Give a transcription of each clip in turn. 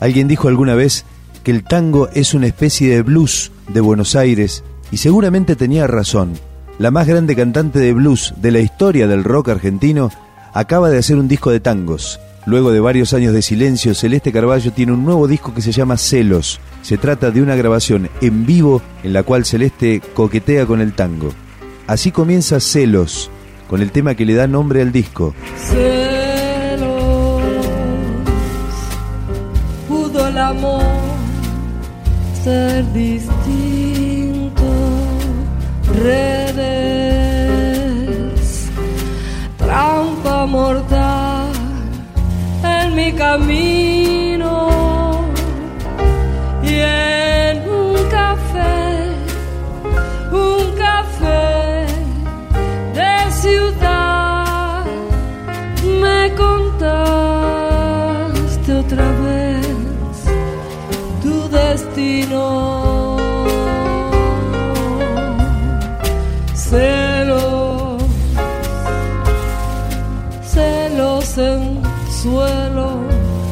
Alguien dijo alguna vez que el tango es una especie de blues de Buenos Aires y seguramente tenía razón. La más grande cantante de blues de la historia del rock argentino acaba de hacer un disco de tangos. Luego de varios años de silencio, Celeste Carballo tiene un nuevo disco que se llama Celos. Se trata de una grabación en vivo en la cual Celeste coquetea con el tango. Así comienza Celos, con el tema que le da nombre al disco. Amor ser distinto, redes, trampa mortal en mi camino suelo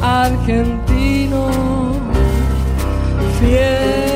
argentino, fiebre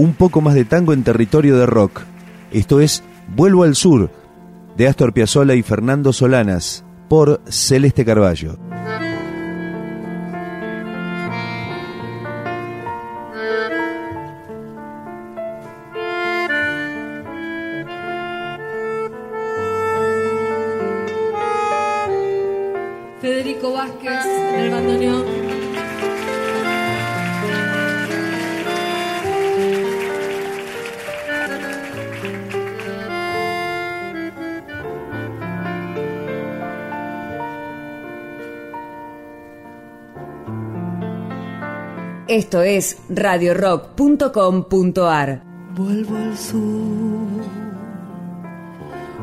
un poco más de tango en territorio de rock. Esto es Vuelvo al Sur, de Astor Piazzolla y Fernando Solanas, por Celeste Carballo. Esto es radiorock.com.ar. Vuelvo al sur,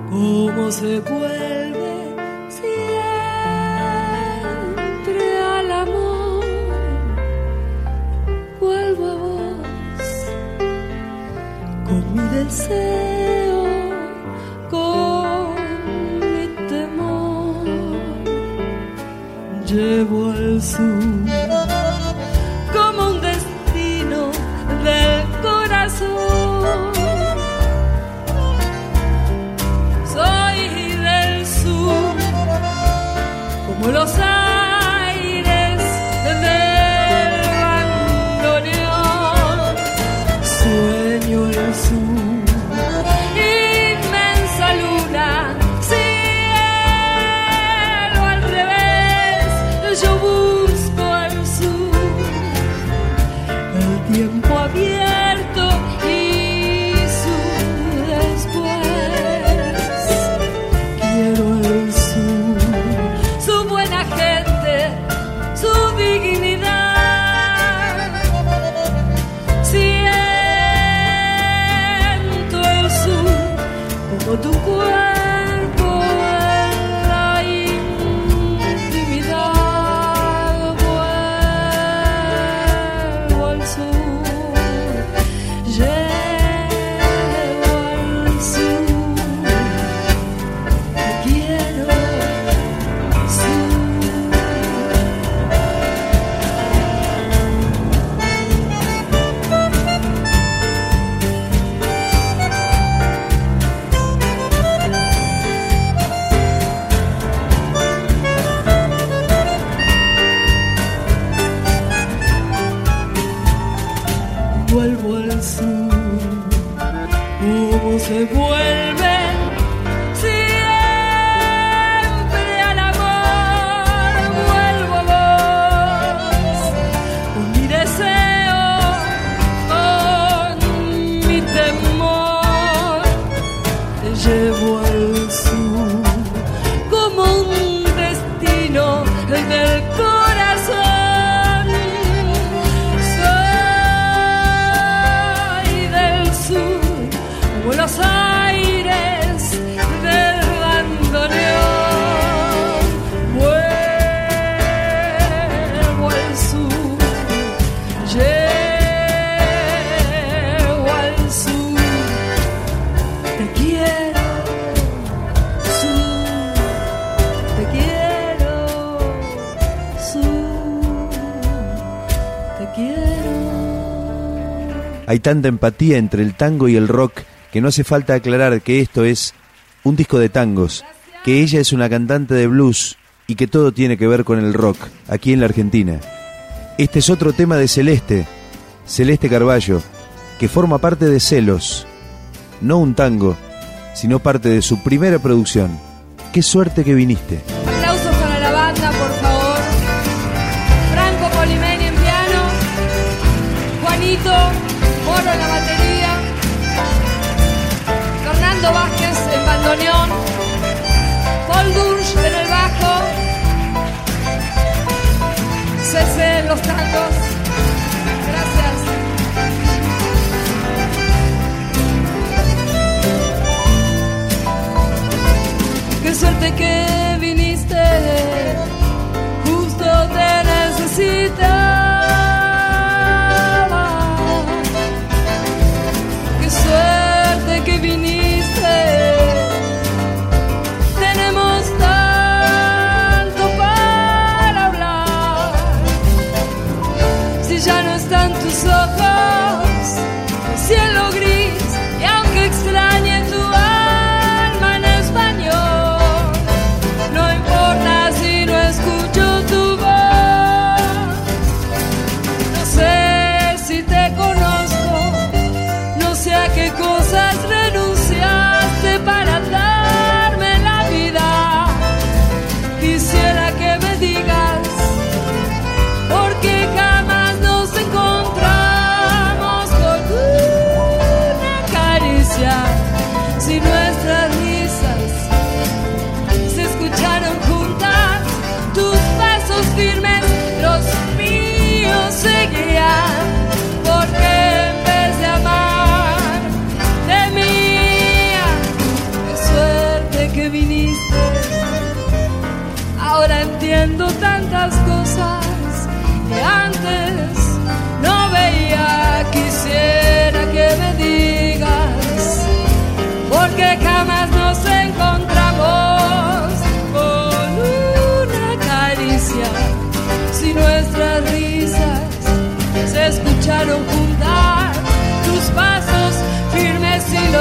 cómo se vuelve siempre al amor. Vuelvo a vos con mi deseo, con mi temor. Llevo al sur gozar. Hay tanta empatía entre el tango y el rock que no hace falta aclarar que esto es un disco de tangos, que ella es una cantante de blues y que todo tiene que ver con el rock aquí en la Argentina. Este es otro tema de Celeste, Celeste Carballo, que forma parte de Celos, no un tango, sino parte de su primera producción. Qué suerte que viniste. Los tangos. Gracias. Qué suerte que viniste, justo te necesito.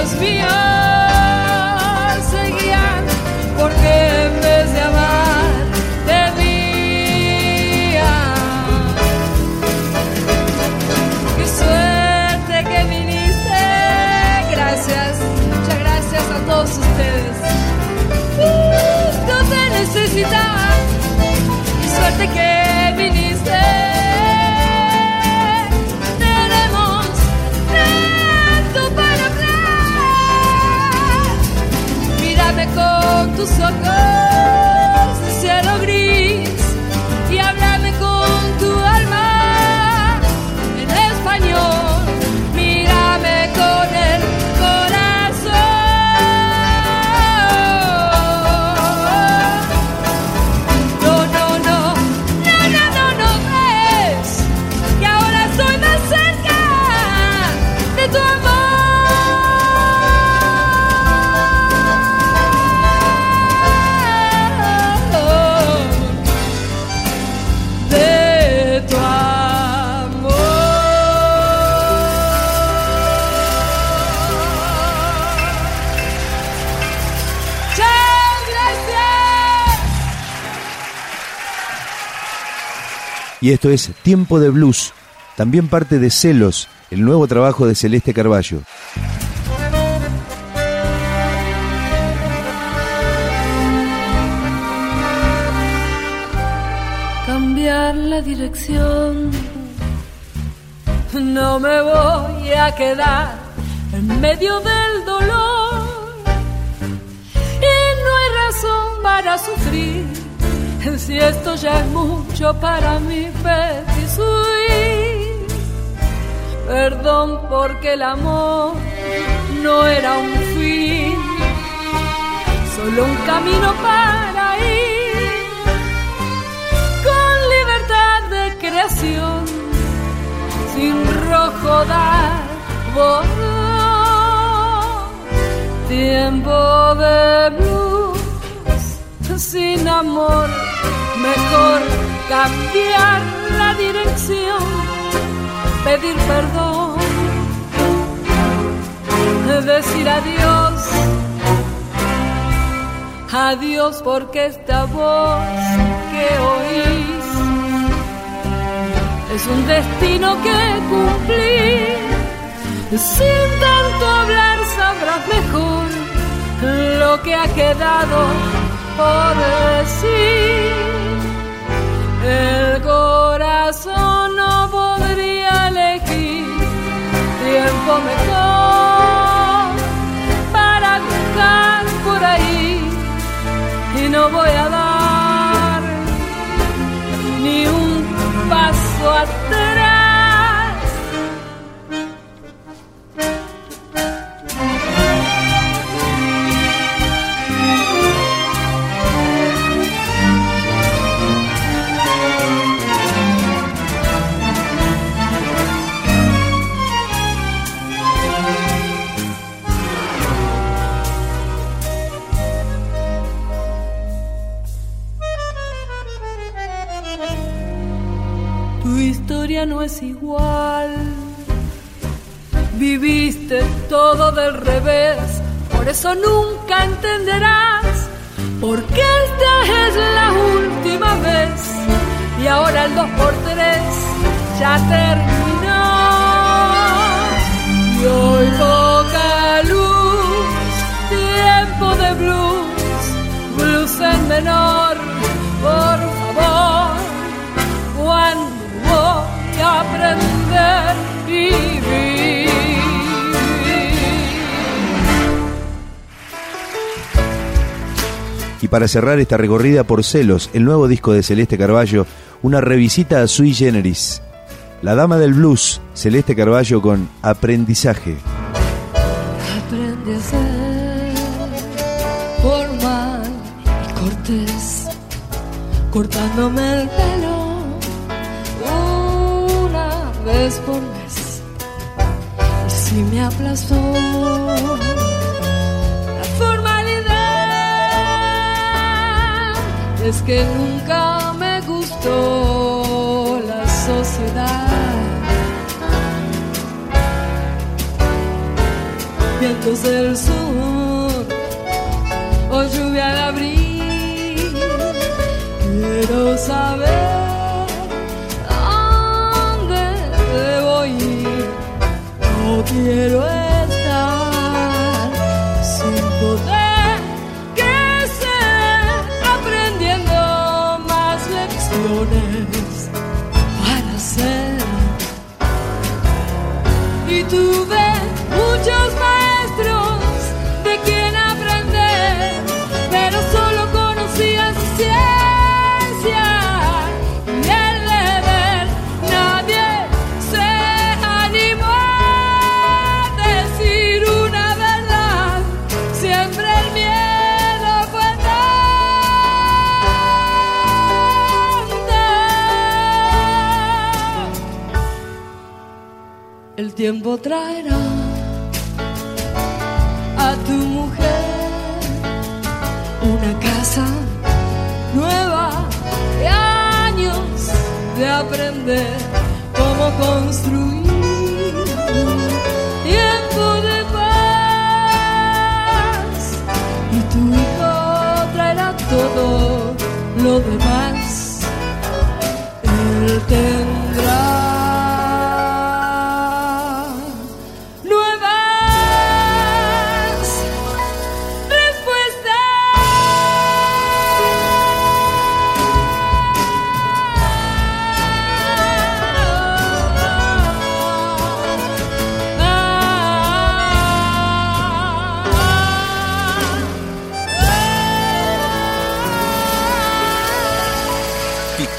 Ojos míos seguían porque en vez de amar debía. Qué suerte que viniste. Gracias, muchas gracias a todos ustedes. Justo te necesitaba. Con tus Y esto es Tiempo de Blues, también parte de Celos, el nuevo trabajo de Celeste Carballo. cambiar la dirección. No me voy a quedar en medio del dolor. Y no hay razón para sufrir si esto ya es mucho para mi petit. Perdón porque el amor no era un fin, solo un camino para ir con libertad de creación, sin rojo dar bordón. Tiempo de blues, sin amor, mejor cambiar la dirección, pedir perdón, decir adiós. Adiós porque esta voz que oís es un destino que cumplir. Sin tanto hablar sabrás mejor lo que ha quedado por decir. El corazón no podría elegir tiempo mejor para buscar por ahí y no voy a dar ni un paso atrás. Es igual. Viviste todo del revés, por eso nunca entenderás por qué esta es la última vez. Y ahora el 2 por 3 ya terminó. Y hoy poca luz, Y para cerrar esta recorrida por Celos, el nuevo disco de Celeste Carballo, una revisita a Sui Generis. La dama del blues, Celeste Carballo con Aprendizaje. Aprende a ser formal y cortés, cortándome el pelo una vez por mes. Y si me aplazó es que nunca me gustó la sociedad. vientos del sur o lluvia de abril. Quiero saber dónde debo ir. No quiero tiempo traerá a tu mujer una casa nueva de años de aprender cómo construir tiempo de paz. Y tu hijo traerá todo lo demás. Él tendrá